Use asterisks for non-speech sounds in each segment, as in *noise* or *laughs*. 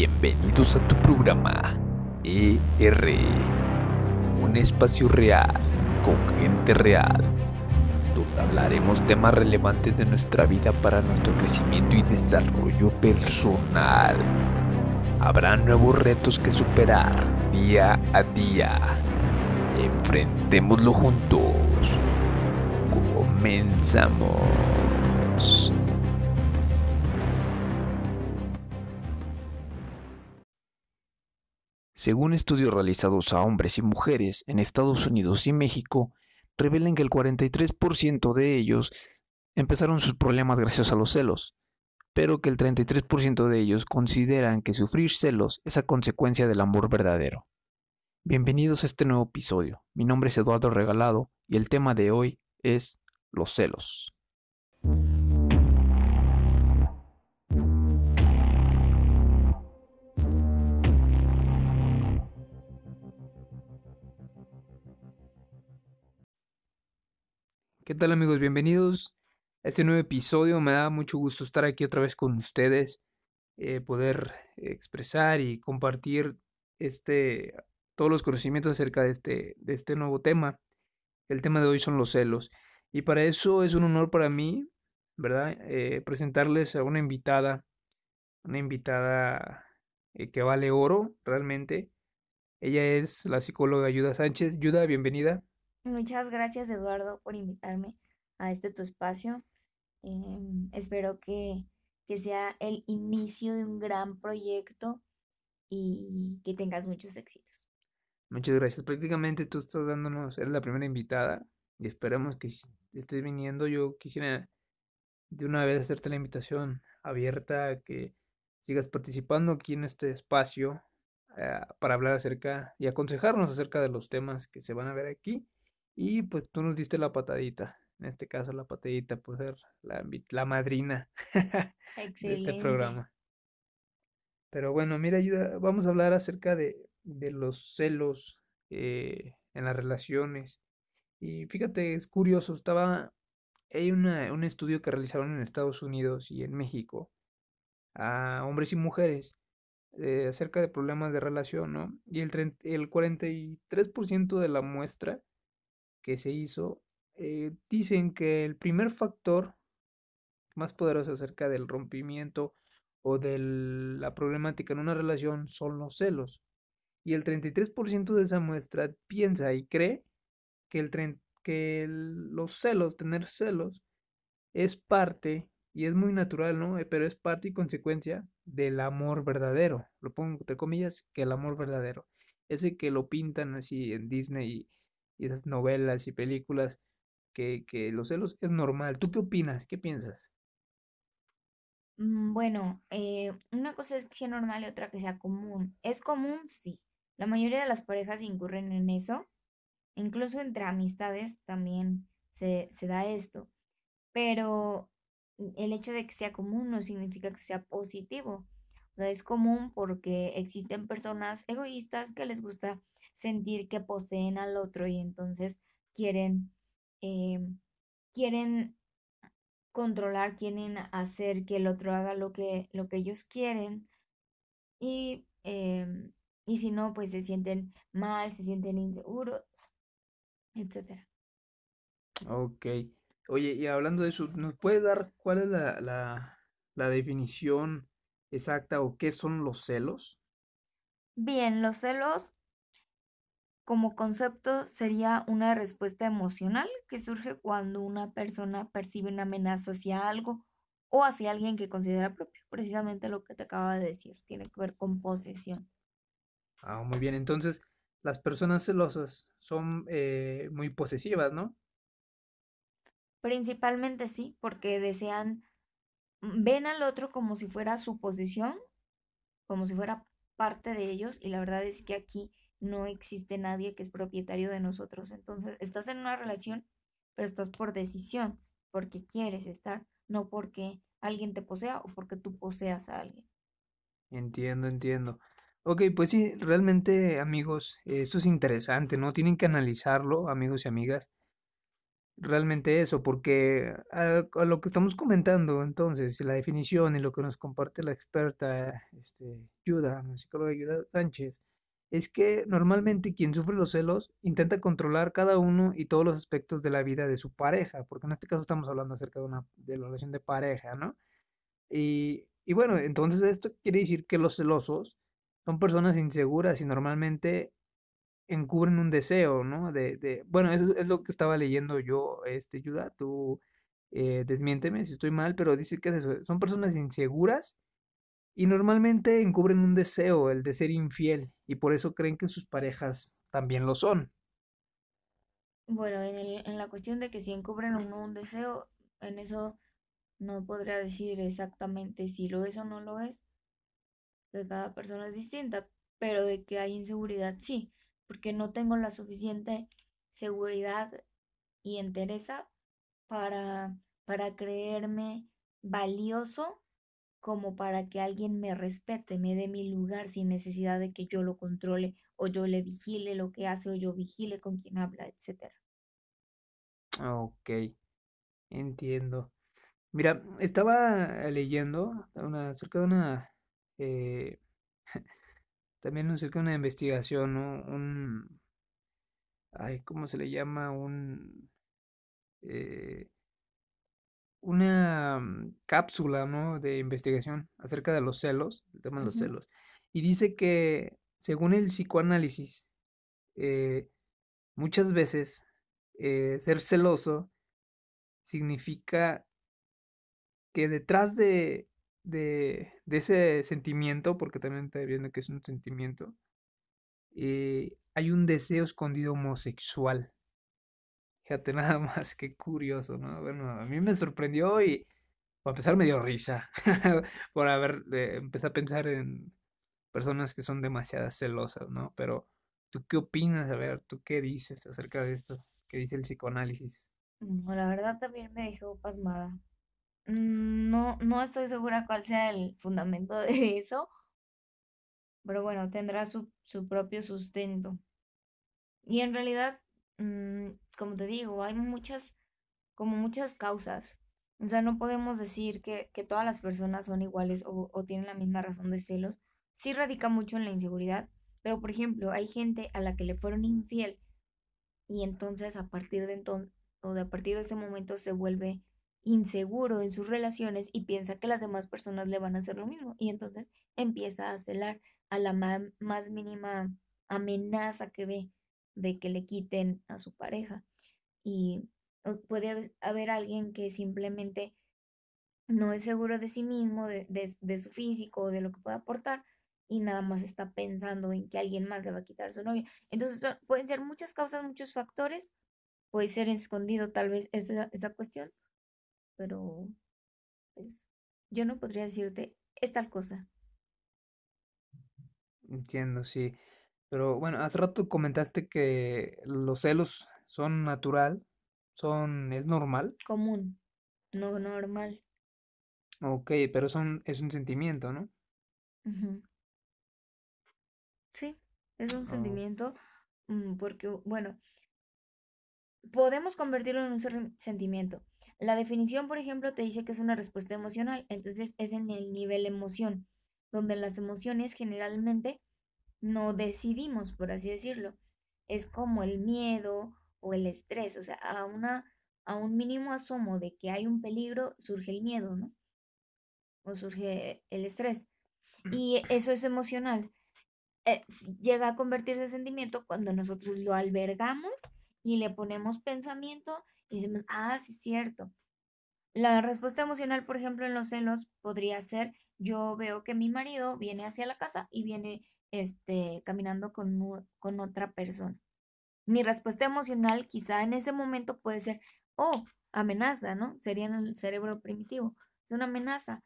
Bienvenidos a tu programa ER, un espacio real con gente real, donde hablaremos temas relevantes de nuestra vida para nuestro crecimiento y desarrollo personal. Habrá nuevos retos que superar día a día. Enfrentémoslo juntos. Comenzamos. Según estudios realizados a hombres y mujeres en Estados Unidos y México, revelan que el 43% de ellos empezaron sus problemas gracias a los celos, pero que el 33% de ellos consideran que sufrir celos es a consecuencia del amor verdadero. Bienvenidos a este nuevo episodio. Mi nombre es Eduardo Regalado y el tema de hoy es los celos. ¿Qué tal amigos? Bienvenidos a este nuevo episodio. Me da mucho gusto estar aquí otra vez con ustedes, eh, poder expresar y compartir este, todos los conocimientos acerca de este, de este nuevo tema. El tema de hoy son los celos. Y para eso es un honor para mí, ¿verdad? Eh, presentarles a una invitada, una invitada eh, que vale oro realmente. Ella es la psicóloga Ayuda Sánchez. Ayuda, bienvenida. Muchas gracias, Eduardo, por invitarme a este tu espacio. Em, espero que, que sea el inicio de un gran proyecto y que tengas muchos éxitos. Muchas gracias. Prácticamente tú estás dándonos, eres la primera invitada y esperamos que estés viniendo. Yo quisiera de una vez hacerte la invitación abierta a que sigas participando aquí en este espacio eh, para hablar acerca y aconsejarnos acerca de los temas que se van a ver aquí. Y pues tú nos diste la patadita. En este caso, la patadita por ser la, la madrina *laughs* de este programa. Pero bueno, mira, ayuda, vamos a hablar acerca de, de los celos eh, en las relaciones. Y fíjate, es curioso, estaba, hay una, un estudio que realizaron en Estados Unidos y en México a hombres y mujeres eh, acerca de problemas de relación, ¿no? Y el, el 43% de la muestra que se hizo, eh, dicen que el primer factor más poderoso acerca del rompimiento o de la problemática en una relación son los celos. Y el 33% de esa muestra piensa y cree que, el que los celos, tener celos, es parte, y es muy natural, ¿no? Eh, pero es parte y consecuencia del amor verdadero. Lo pongo entre comillas, que el amor verdadero. Ese que lo pintan así en Disney y esas novelas y películas que, que los celos es normal. ¿Tú qué opinas? ¿Qué piensas? Mm, bueno, eh, una cosa es que sea normal y otra que sea común. ¿Es común? Sí. La mayoría de las parejas incurren en eso. Incluso entre amistades también se, se da esto. Pero el hecho de que sea común no significa que sea positivo. Es común porque existen personas egoístas que les gusta sentir que poseen al otro y entonces quieren, eh, quieren controlar, quieren hacer que el otro haga lo que, lo que ellos quieren y, em, y si no, pues se sienten mal, se sienten inseguros, etcétera. Ok. Oye, y hablando de eso, ¿nos puede dar cuál es la, la, la definición exacta o qué son los celos? Bien, los celos como concepto sería una respuesta emocional que surge cuando una persona percibe una amenaza hacia algo o hacia alguien que considera propio. Precisamente lo que te acaba de decir, tiene que ver con posesión. Ah, muy bien. Entonces, las personas celosas son eh, muy posesivas, ¿no? Principalmente sí, porque desean, ven al otro como si fuera su posesión, como si fuera parte de ellos, y la verdad es que aquí no existe nadie que es propietario de nosotros. Entonces, estás en una relación, pero estás por decisión, porque quieres estar, no porque alguien te posea o porque tú poseas a alguien. Entiendo, entiendo. Ok, pues sí, realmente amigos, esto es interesante, ¿no? Tienen que analizarlo, amigos y amigas. Realmente eso, porque a, a lo que estamos comentando, entonces, la definición y lo que nos comparte la experta, este, Yuda, la psicóloga Yuda Sánchez, es que normalmente quien sufre los celos intenta controlar cada uno y todos los aspectos de la vida de su pareja, porque en este caso estamos hablando acerca de una de la relación de pareja, ¿no? Y, y bueno, entonces esto quiere decir que los celosos son personas inseguras y normalmente encubren un deseo, ¿no? De, de, bueno, eso es lo que estaba leyendo yo, este, Yuda, tú eh, desmiénteme si estoy mal, pero dice que son personas inseguras y normalmente encubren un deseo, el de ser infiel, y por eso creen que sus parejas también lo son. Bueno, en el- en la cuestión de que si encubren o no un deseo, en eso no podría decir exactamente si lo es o no lo es, que cada persona es distinta, pero de que hay inseguridad, sí, porque no tengo la suficiente seguridad y entereza para, para creerme valioso como para que alguien me respete, me dé mi lugar sin necesidad de que yo lo controle o yo le vigile lo que hace o yo vigile con quien habla, etcétera. Ok, entiendo. Mira, estaba leyendo una, acerca de una, eh, *laughs* también acerca de una investigación, ¿no? Un, ay, ¿cómo se le llama? Un, eh, una mm, cápsula, ¿no? De investigación acerca de los celos, el tema de los celos. Y dice que, según el psicoanálisis, eh, muchas veces eh, ser celoso significa que detrás de, de, ese sentimiento, porque también está viendo que es un sentimiento, eh, hay un deseo escondido homosexual. Fíjate *laughs* nada más, qué curioso, ¿no? Bueno, a mí me sorprendió y para empezar me dio risa *laughs* por haber, eh, empecé a pensar en personas que son demasiado celosas, ¿no? Pero, ¿tú qué opinas? A ver, ¿tú qué dices acerca de esto? ¿Qué dice el psicoanálisis? La verdad también me dejó pasmada. Mm, No, no estoy segura cuál sea el fundamento de eso, pero bueno, tendrá su, su propio sustento. Y en realidad, mm, como te digo, hay muchas, como muchas causas. O sea, no podemos decir que, que todas las personas son iguales o, tienen la misma razón de celos. Sí radica mucho en la inseguridad, pero por ejemplo, hay gente a la que le fueron infiel y entonces a partir de entonces o a partir de ese momento se vuelve inseguro en sus relaciones y piensa que las demás personas le van a hacer lo mismo y entonces empieza a celar a la más mínima amenaza que ve de que le quiten a su pareja y puede haber alguien que simplemente no es seguro de sí mismo, de, de- de su físico, de lo que puede aportar, y nada más está pensando en que alguien más le va a quitar a su novia. Entonces, son- pueden ser muchas causas, muchos factores, puede ser escondido tal vez esa, esa cuestión, pero pues yo no podría decirte, es tal cosa, Entiendo, sí. Pero bueno, hace rato comentaste que los celos son natural, son, es normal. común, no normal. Ok, pero son, es un sentimiento, ¿no? Sí, es un Oh, sentimiento, mm, porque, bueno, podemos convertirlo en un sentimiento. La definición, por ejemplo, te dice que es una respuesta emocional, entonces es en el nivel emoción, donde las emociones generalmente no decidimos, por así decirlo. Es como el miedo o el estrés, o sea, a una a un mínimo asomo de que hay un peligro, surge el miedo, ¿no? O surge el estrés. Y eso es emocional. Eh, llega a convertirse en sentimiento cuando nosotros lo albergamos y le ponemos pensamiento y decimos, ah, sí es cierto. La respuesta emocional, por ejemplo, en los celos podría ser, yo veo que mi marido viene hacia la casa y viene este, caminando con, con otra persona. Mi respuesta emocional quizá en ese momento puede ser, oh, amenaza, ¿no? Sería en el cerebro primitivo. Es una amenaza,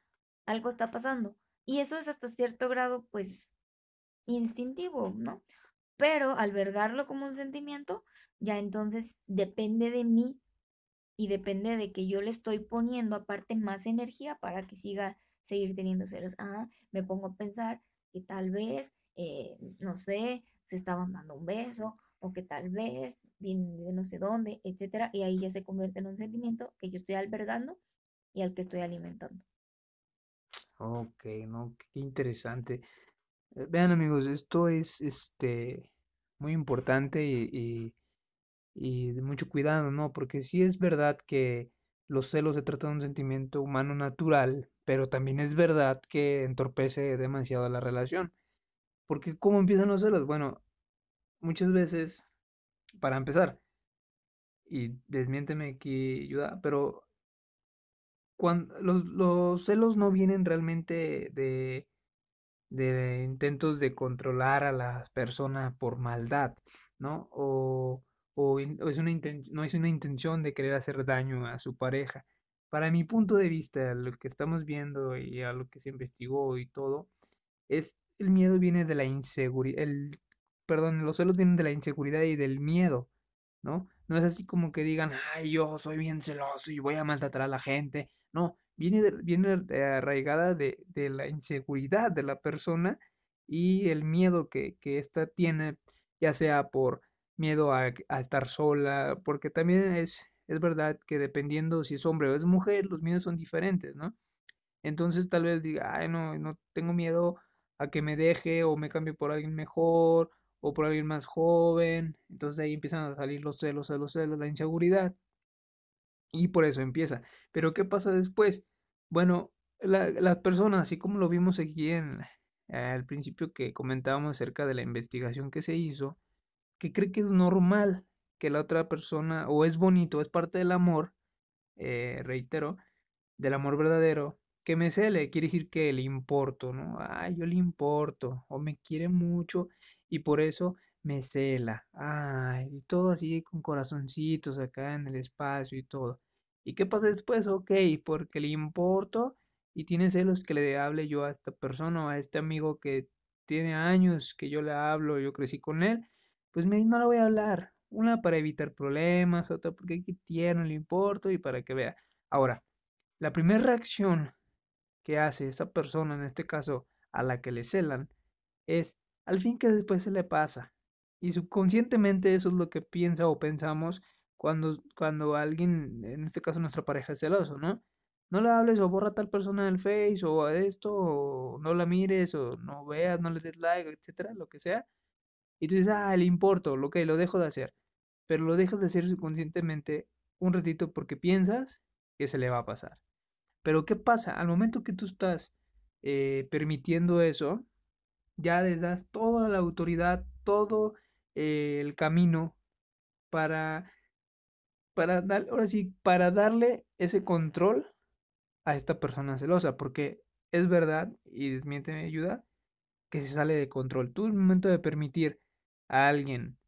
algo está pasando. Y eso es hasta cierto grado, pues, instintivo, ¿no? Pero albergarlo como un sentimiento, ya entonces depende de mí y depende de que yo le estoy poniendo aparte más energía para que siga, seguir teniendo celos. Ah, me pongo a pensar que tal vez, eh, no sé, se estaban dando un beso o que tal vez viene de no sé dónde, etcétera, y ahí ya se convierte en un sentimiento que yo estoy albergando y al que estoy alimentando. Ok, no, qué interesante. Eh, Vean amigos, esto es este muy importante y, y de mucho cuidado, ¿no? Porque sí es verdad que los celos se trata de un sentimiento humano natural, pero también es verdad que entorpece demasiado la relación. Porque ¿cómo empiezan los celos? Bueno, muchas veces, para empezar, y desmiénteme aquí, ayuda, pero cuando los, los celos no vienen realmente de, de intentos de controlar a la persona por maldad, ¿no? O, o, es una no es una intención de querer hacer daño a su pareja. Para mi punto de vista, lo que estamos viendo y a lo que se investigó y todo, es el miedo viene de la inseguridad, el, perdón, los celos vienen de la inseguridad y del miedo, ¿no? No es así como que digan, ay, yo soy bien celoso y voy a maltratar a la gente. No, viene, viene arraigada de, de la inseguridad de la persona y el miedo que, que ésta tiene, ya sea por miedo a, estar sola, porque también es, es verdad que dependiendo si es hombre o es mujer, los miedos son diferentes, ¿no? Entonces tal vez diga, ay, no, no tengo miedo a que me deje o me cambie por alguien mejor o por alguien más joven. Entonces ahí empiezan a salir los celos, celos, celos, la inseguridad y por eso empieza. Pero ¿qué pasa después? Bueno, la- las personas, así como lo vimos aquí en, al principio que comentábamos acerca de la investigación que se hizo, que cree que es normal que la otra persona, o es bonito, es parte del amor, eh, reitero, del amor verdadero, que me cele, quiere decir que le importo, ¿no? Ay, yo le importo, o me quiere mucho y por eso me cela. Ay, y todo así con corazoncitos acá en el espacio y todo. ¿Y qué pasa después? Ok, porque le importo y tiene celos que le hable yo a esta persona o a este amigo que tiene años que yo le hablo, yo crecí con él, pues me, no le voy a hablar. Una para evitar problemas, otra porque aquí tierno, le importo y para que vea. Ahora, la primera reacción que hace esa persona, en este caso a la que le celan, es al fin que después se le pasa. Y subconscientemente eso es lo que piensa o pensamos cuando, cuando alguien, en este caso nuestra pareja es celoso, ¿no? No le hables o borra a tal persona del Face o esto, o no la mires o no veas, no le des like, etcétera, lo que sea. Y tú dices, ah, le importo, lo que lo dejo de hacer. Pero lo dejas de hacer subconscientemente un ratito porque piensas que se le va a pasar. Pero ¿qué pasa? Al momento que tú estás eh, permitiendo eso, ya le das toda la autoridad, todo eh, el camino para, para dar, ahora sí, para darle ese control a esta persona celosa, porque es verdad, y desmiénteme ayuda, que se sale de control. Tú, en el momento de permitir a alguien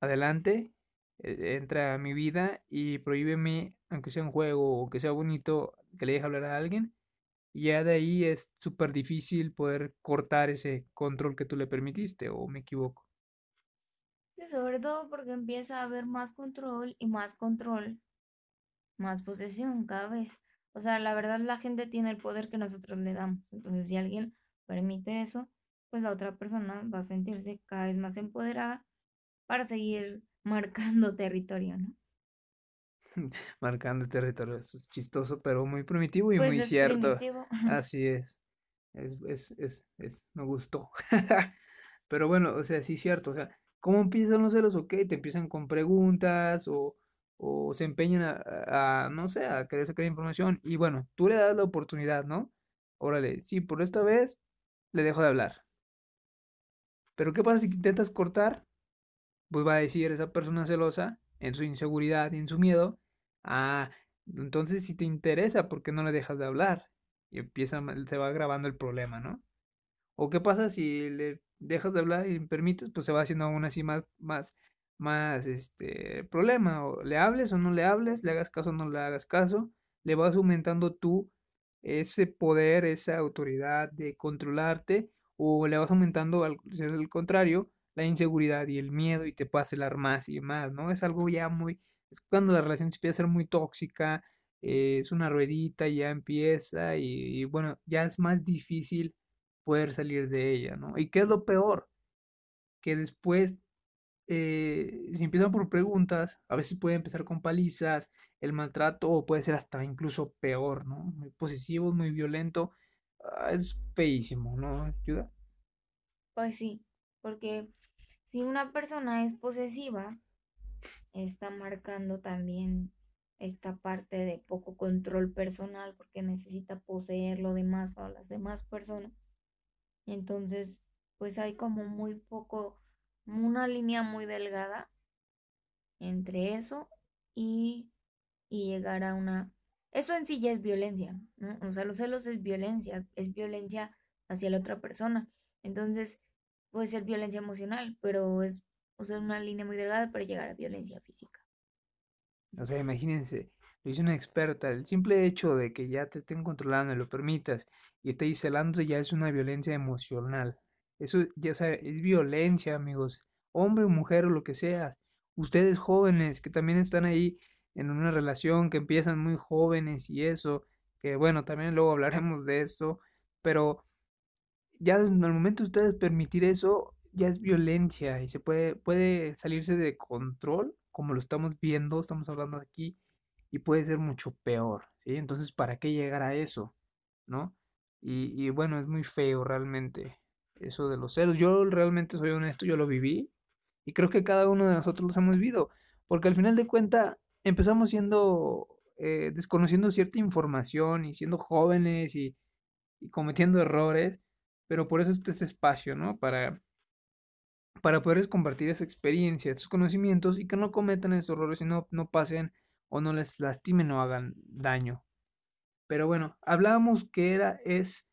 adelante, eh, entra a mi vida y prohíbeme, aunque sea un juego o que sea bonito, que le deje hablar a alguien, y ya de ahí es súper difícil poder cortar ese control que tú le permitiste, o me equivoco. Sí, sobre todo porque empieza a haber más control y más control, más posesión cada vez. O sea, la verdad la gente tiene el poder que nosotros le damos. Entonces, si alguien permite eso, pues la otra persona va a sentirse cada vez más empoderada para seguir *laughs* marcando territorio, ¿no? *laughs* Marcando territorio. Eso es chistoso, pero muy primitivo y Pues muy cierto. primitivo. *laughs* Así es. Es, es, es, es, me gustó. Pero bueno, o sea, sí es cierto. O sea, ¿cómo empiezan los celos? Ok, te empiezan con preguntas o, o se empeñan a, a, no sé, a querer sacar información. Y bueno, tú le das la oportunidad, ¿no? Órale, sí, por esta vez le dejo de hablar. Pero ¿qué pasa si intentas cortar? Pues va a decir esa persona celosa, en su inseguridad y en su miedo, ah, entonces si te interesa, ¿por qué no le dejas de hablar? Y empieza, se va agravando el problema, ¿no? ¿O qué pasa si le dejas de hablar y permites, pues se va haciendo aún así más, más, más, este, problema, o le hables o no le hables, le hagas caso o no le hagas caso, le vas aumentando tú ese poder, esa autoridad de controlarte, o le vas aumentando, al ser el contrario, la inseguridad y el miedo y te puede acelerar más y más, ¿no? Es algo ya muy, es cuando la relación se empieza a ser muy tóxica, eh, es una ruedita, ya empieza y, y bueno, ya es más difícil poder salir de ella, ¿no? ¿Y qué es lo peor? Que después eh, si empiezan por preguntas, a veces puede empezar con palizas, el maltrato, o puede ser hasta incluso peor, ¿no? Muy posesivo, muy violento. Ah, es feísimo, ¿no? ¿Ayuda? Pues sí, porque si una persona es posesiva, está marcando también esta parte de poco control personal porque necesita poseer lo demás o a las demás personas. Entonces, pues hay como muy poco, una línea muy delgada entre eso y, y llegar a una... Eso en sí ya es violencia. O sea, los celos es violencia, es violencia hacia la otra persona. Entonces, puede ser violencia emocional, pero es, o sea, una línea muy delgada para llegar a violencia física. O sea, imagínense, lo dice una experta, el simple hecho de que ya te estén controlando y lo permitas y estéis celando ya es una violencia emocional. Eso ya sabe, es violencia, amigos. Hombre o mujer o lo que seas. Ustedes jóvenes que también están ahí en una relación, que empiezan muy jóvenes y eso, que bueno, también luego hablaremos de esto, pero ya en el momento de ustedes permitir eso, ya es violencia y se puede, puede salirse de control, como lo estamos viendo, estamos hablando aquí, y puede ser mucho peor, ¿sí? Entonces, ¿para qué llegar a eso? ¿No? Y, y bueno, es muy feo realmente eso de los celos. Yo realmente soy honesto, yo lo viví y creo que cada uno de nosotros los hemos vivido, porque al final de cuentas empezamos siendo, eh, desconociendo cierta información y siendo jóvenes y, cometiendo errores, pero por eso está este espacio, ¿no? Para, para poderles compartir esa experiencia, esos conocimientos y que no cometan esos errores y no, no pasen o no les lastimen o hagan daño. Pero bueno, hablábamos que era, es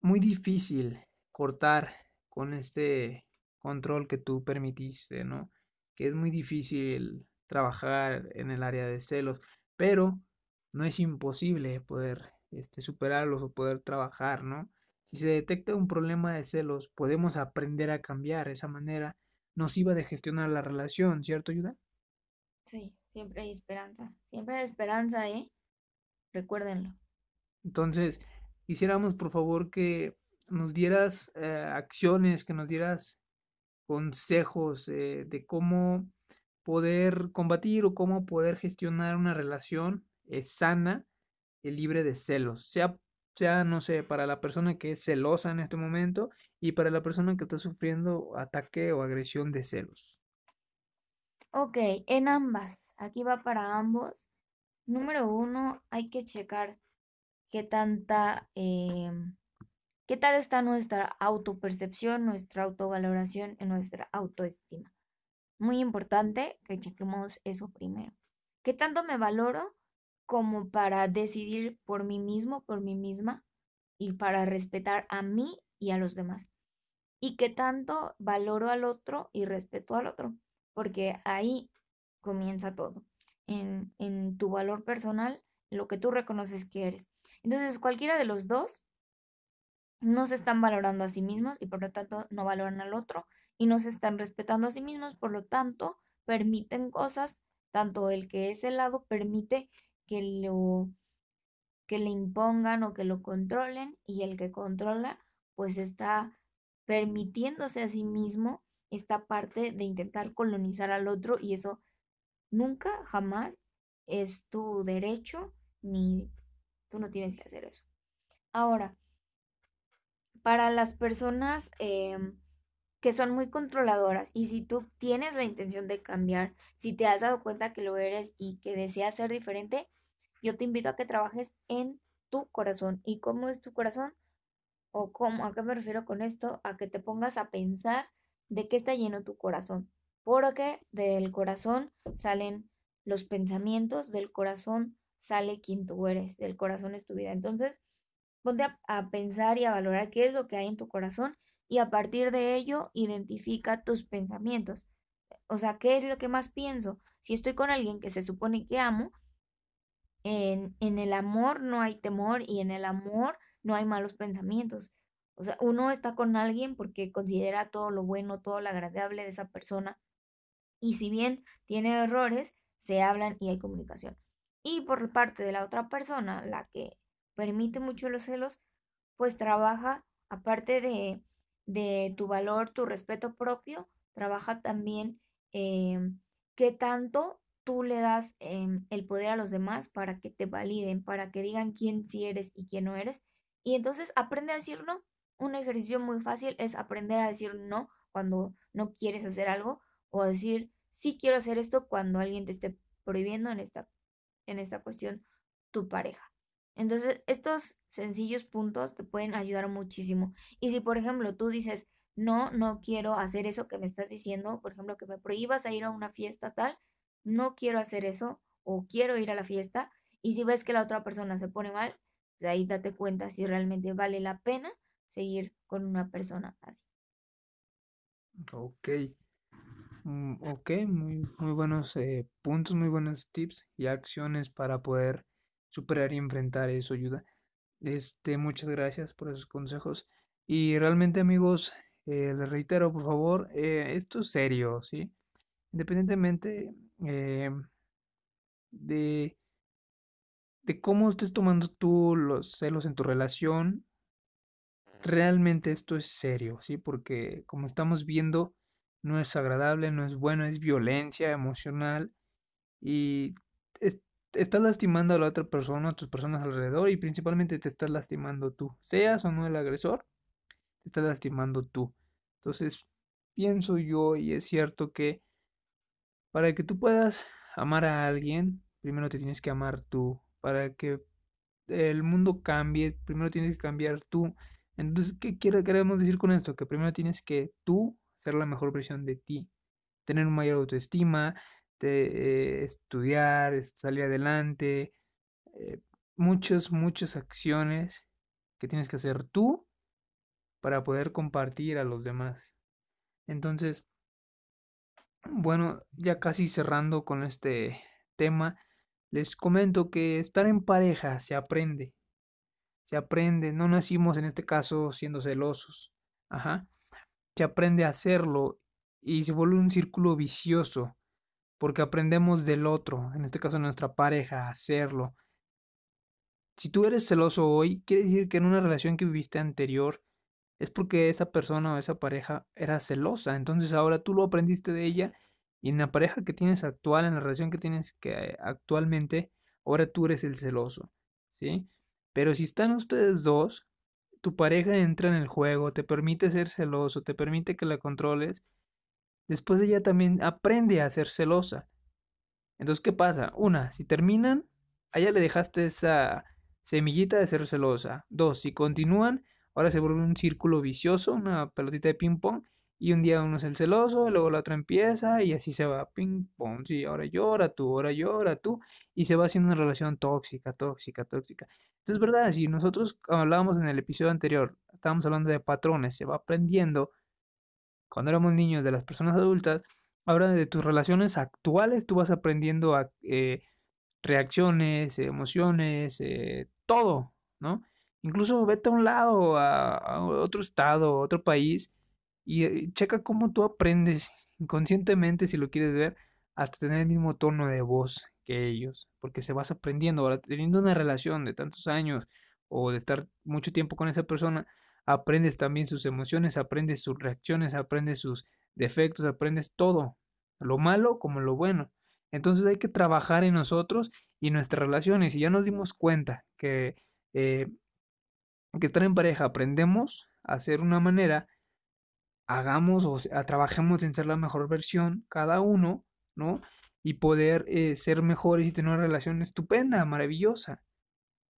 muy difícil cortar con este control que tú permitiste, ¿no? Que es muy difícil trabajar en el área de celos, pero no es imposible poder este, superarlos o poder trabajar, ¿no? Si se detecta un problema de celos, podemos aprender a cambiar esa manera nociva de gestionar la relación, ¿cierto, Ayuda? Sí, siempre hay esperanza. Siempre hay esperanza, ¿eh? Recuérdenlo. Entonces, quisiéramos por favor que nos dieras eh, acciones, que nos dieras consejos eh, de cómo poder combatir o cómo poder gestionar una relación eh, sana y libre de celos, sea sea, no sé, para la persona que es celosa en este momento y para la persona que está sufriendo ataque o agresión de celos. Ok, en ambas. Aquí va para ambos. Número uno, hay que checar qué tanta, em, qué tal está nuestra autopercepción, nuestra autovaloración y nuestra autoestima. Muy importante que chequemos eso primero. ¿Qué tanto me valoro como para decidir por mí mismo, por mí misma y para respetar a mí y a los demás? ¿Y qué tanto valoro al otro y respeto al otro? Porque ahí comienza todo. En, en tu valor personal, lo que tú reconoces que eres. Entonces, cualquiera de los dos no se están valorando a sí mismos y por lo tanto no valoran al otro y no se están respetando a sí mismos, por lo tanto permiten cosas, tanto el que es el lado permite que lo que le impongan o que lo controlen y el que controla pues está permitiéndose a sí mismo esta parte de intentar colonizar al otro y eso nunca, jamás es tu derecho ni tú no tienes que hacer eso. Ahora, para las personas em, que son muy controladoras y si tú tienes la intención de cambiar, si te has dado cuenta que lo eres y que deseas ser diferente, yo te invito a que trabajes en tu corazón. ¿Y cómo es tu corazón? ¿O cómo? ¿A qué me refiero con esto? A que te pongas a pensar de qué está lleno tu corazón. Porque del corazón salen los pensamientos, del corazón sale quien tú eres, del corazón es tu vida. Entonces, ponte a, pensar y a valorar qué es lo que hay en tu corazón y a partir de ello identifica tus pensamientos. O sea, ¿qué es lo que más pienso? Si estoy con alguien que se supone que amo, en, en el amor no hay temor y en el amor no hay malos pensamientos. O sea, uno está con alguien porque considera todo lo bueno, todo lo agradable de esa persona. Y si bien tiene errores, se hablan y hay comunicación. Y por parte de la otra persona, la que permite mucho los celos, pues trabaja, aparte de, de tu valor, tu respeto propio, trabaja también em, qué tanto tú le das em, el poder a los demás para que te validen, para que digan quién sí eres y quién no eres. Y entonces aprende a decir no. Un ejercicio muy fácil es aprender a decir no cuando no quieres hacer algo o decir sí quiero hacer esto cuando alguien te esté prohibiendo en esta, en esta cuestión tu pareja. Entonces, estos sencillos puntos te pueden ayudar muchísimo. Y si, por ejemplo, tú dices, no, no quiero hacer eso que me estás diciendo, por ejemplo, que me prohíbas a ir a una fiesta tal, no quiero hacer eso o quiero ir a la fiesta, y si ves que la otra persona se pone mal, pues ahí date cuenta si realmente vale la pena seguir con una persona así. Ok. Mm, ok, muy, muy buenos eh, puntos, muy buenos tips y acciones para poder superar y enfrentar eso, ayuda. Este, muchas gracias por esos consejos. Y realmente, amigos, eh, les reitero, por favor, eh, esto es serio, ¿sí? Independientemente de, de cómo estés tomando tú los celos en tu relación, realmente esto es serio, ¿sí? Porque como estamos viendo, no es agradable, no es bueno, es violencia emocional y estás lastimando a la otra persona, a tus personas alrededor y principalmente te estás lastimando tú, seas o no el agresor, te estás lastimando tú. Entonces, pienso yo y es cierto que para que tú puedas amar a alguien, primero te tienes que amar tú. Para que el mundo cambie, primero tienes que cambiar tú. Entonces, ¿qué queremos decir con esto? Que primero tienes que tú ser la mejor versión de ti, tener una mayor autoestima, eh, estudiar, salir adelante, eh, muchas, muchas acciones que tienes que hacer tú para poder compartir a los demás. Entonces, bueno, ya casi cerrando con este tema, les comento que estar en pareja se aprende. Se aprende, no nacimos en este caso siendo celosos. Ajá se aprende a hacerlo y se vuelve un círculo vicioso, porque aprendemos del otro, en este caso nuestra pareja, a hacerlo. Si tú eres celoso hoy, quiere decir que en una relación que viviste anterior es porque esa persona o esa pareja era celosa, entonces ahora tú lo aprendiste de ella y en la pareja que tienes actual, en la relación que tienes que actualmente, ahora tú eres el celoso, ¿sí? Pero si están ustedes dos, tu pareja entra en el juego, te permite ser celoso, te permite que la controles, después ella también aprende a ser celosa. Entonces, ¿qué pasa? Una, si terminan, a ella le dejaste esa semillita de ser celosa. Dos, si continúan, ahora se vuelve un círculo vicioso, una pelotita de ping pong, y un día uno es el celoso, luego la otra empieza y así se va ping pong, sí, ahora llora tú, ahora llora tú y se va haciendo una relación tóxica, tóxica, tóxica. Entonces, verdad, si nosotros hablábamos en el episodio anterior, estábamos hablando de patrones, se va aprendiendo cuando éramos niños de las personas adultas, ahora de tus relaciones actuales tú vas aprendiendo a eh, reacciones, emociones, eh, todo, ¿no? Incluso vete a un lado, a, otro estado, a otro país y eh, checa cómo tú aprendes inconscientemente, si lo quieres ver, hasta tener el mismo tono de voz que ellos, porque se vas aprendiendo, ahora teniendo una relación de tantos años o de estar mucho tiempo con esa persona, aprendes también sus emociones, aprendes sus reacciones, aprendes sus defectos, aprendes todo, lo malo como lo bueno. Entonces hay que trabajar en nosotros y nuestras relaciones. Y ya nos dimos cuenta que, eh, que estar en pareja aprendemos a hacer una manera hagamos o trabajemos en ser la mejor versión cada uno, ¿no? Y poder eh, ser mejores y tener una relación estupenda, maravillosa.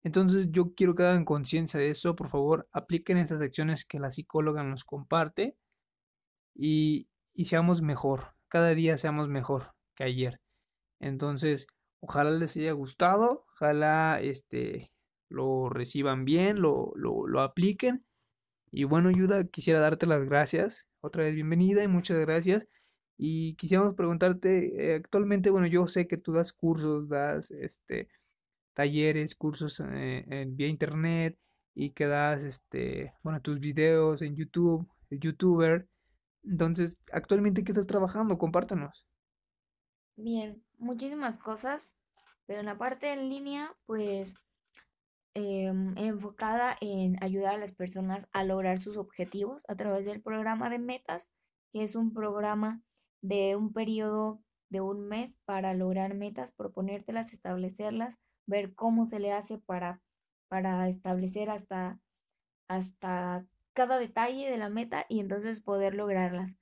Entonces yo quiero que hagan conciencia de eso, por favor, apliquen estas acciones que la psicóloga nos comparte y, y seamos mejor, cada día seamos mejor que ayer. Entonces, ojalá les haya gustado, ojalá este, lo reciban bien, lo, lo, lo apliquen y bueno, Ayuda, quisiera darte las gracias. Otra vez bienvenida y muchas gracias. Y quisiéramos preguntarte, eh, actualmente, bueno, yo sé que tú das cursos, das este talleres, cursos eh, en vía internet y que das este, bueno, tus videos en YouTube, youtuber. Entonces, actualmente, ¿qué estás trabajando? Compártanos. Bien, muchísimas cosas, pero en la parte en línea, pues Em, enfocada en ayudar a las personas a lograr sus objetivos a través del programa de metas que es un programa de un periodo de un mes para lograr metas, proponértelas, establecerlas, ver cómo se le hace para, para establecer hasta, hasta cada detalle de la meta y entonces poder lograrlas.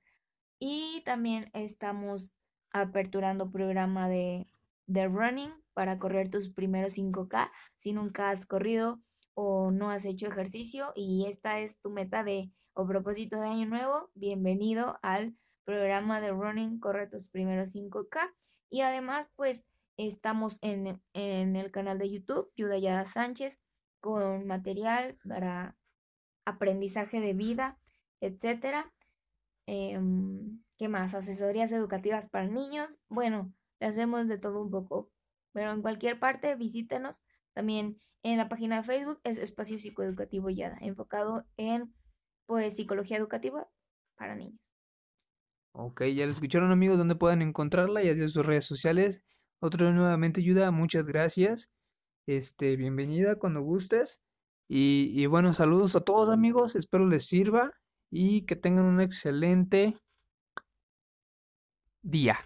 Y también estamos aperturando programa de, de running para correr tus primeros 5K si nunca has corrido o no has hecho ejercicio y esta es tu meta de o propósito de año nuevo, bienvenido al programa de running Corre tus primeros 5K y además pues estamos en, en el canal de YouTube Yudaya Sánchez con material para aprendizaje de vida, etcétera. Em, ¿Qué más? Asesorías educativas para niños. Bueno, le hacemos de todo un poco. Pero en cualquier parte, visítenos. También en la página de Facebook es Espacio Psicoeducativo Yada, enfocado en pues psicología educativa para niños. Ok, ya lo escucharon amigos, ¿dónde pueden encontrarla? Y adiós sus redes sociales. Otro nuevamente ayuda, muchas gracias. Este, bienvenida cuando gustes. Y, y bueno, saludos a todos amigos, espero les sirva y que tengan un excelente día.